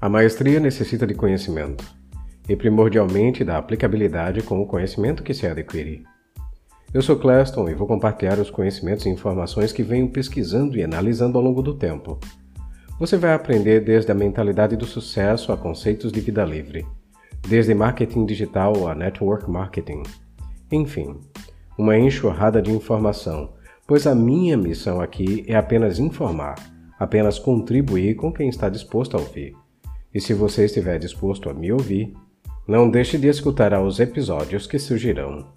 A maestria necessita de conhecimento, e primordialmente da aplicabilidade com o conhecimento que se adquirir. Eu sou Cleston e vou compartilhar os conhecimentos e informações que venho pesquisando e analisando ao longo do tempo. Você vai aprender desde a mentalidade do sucesso a conceitos de vida livre, desde marketing digital a network marketing. Enfim, uma enxurrada de informação, pois a minha missão aqui é apenas informar, apenas contribuir com quem está disposto a ouvir. E se você estiver disposto a me ouvir, não deixe de escutar aos episódios que surgirão.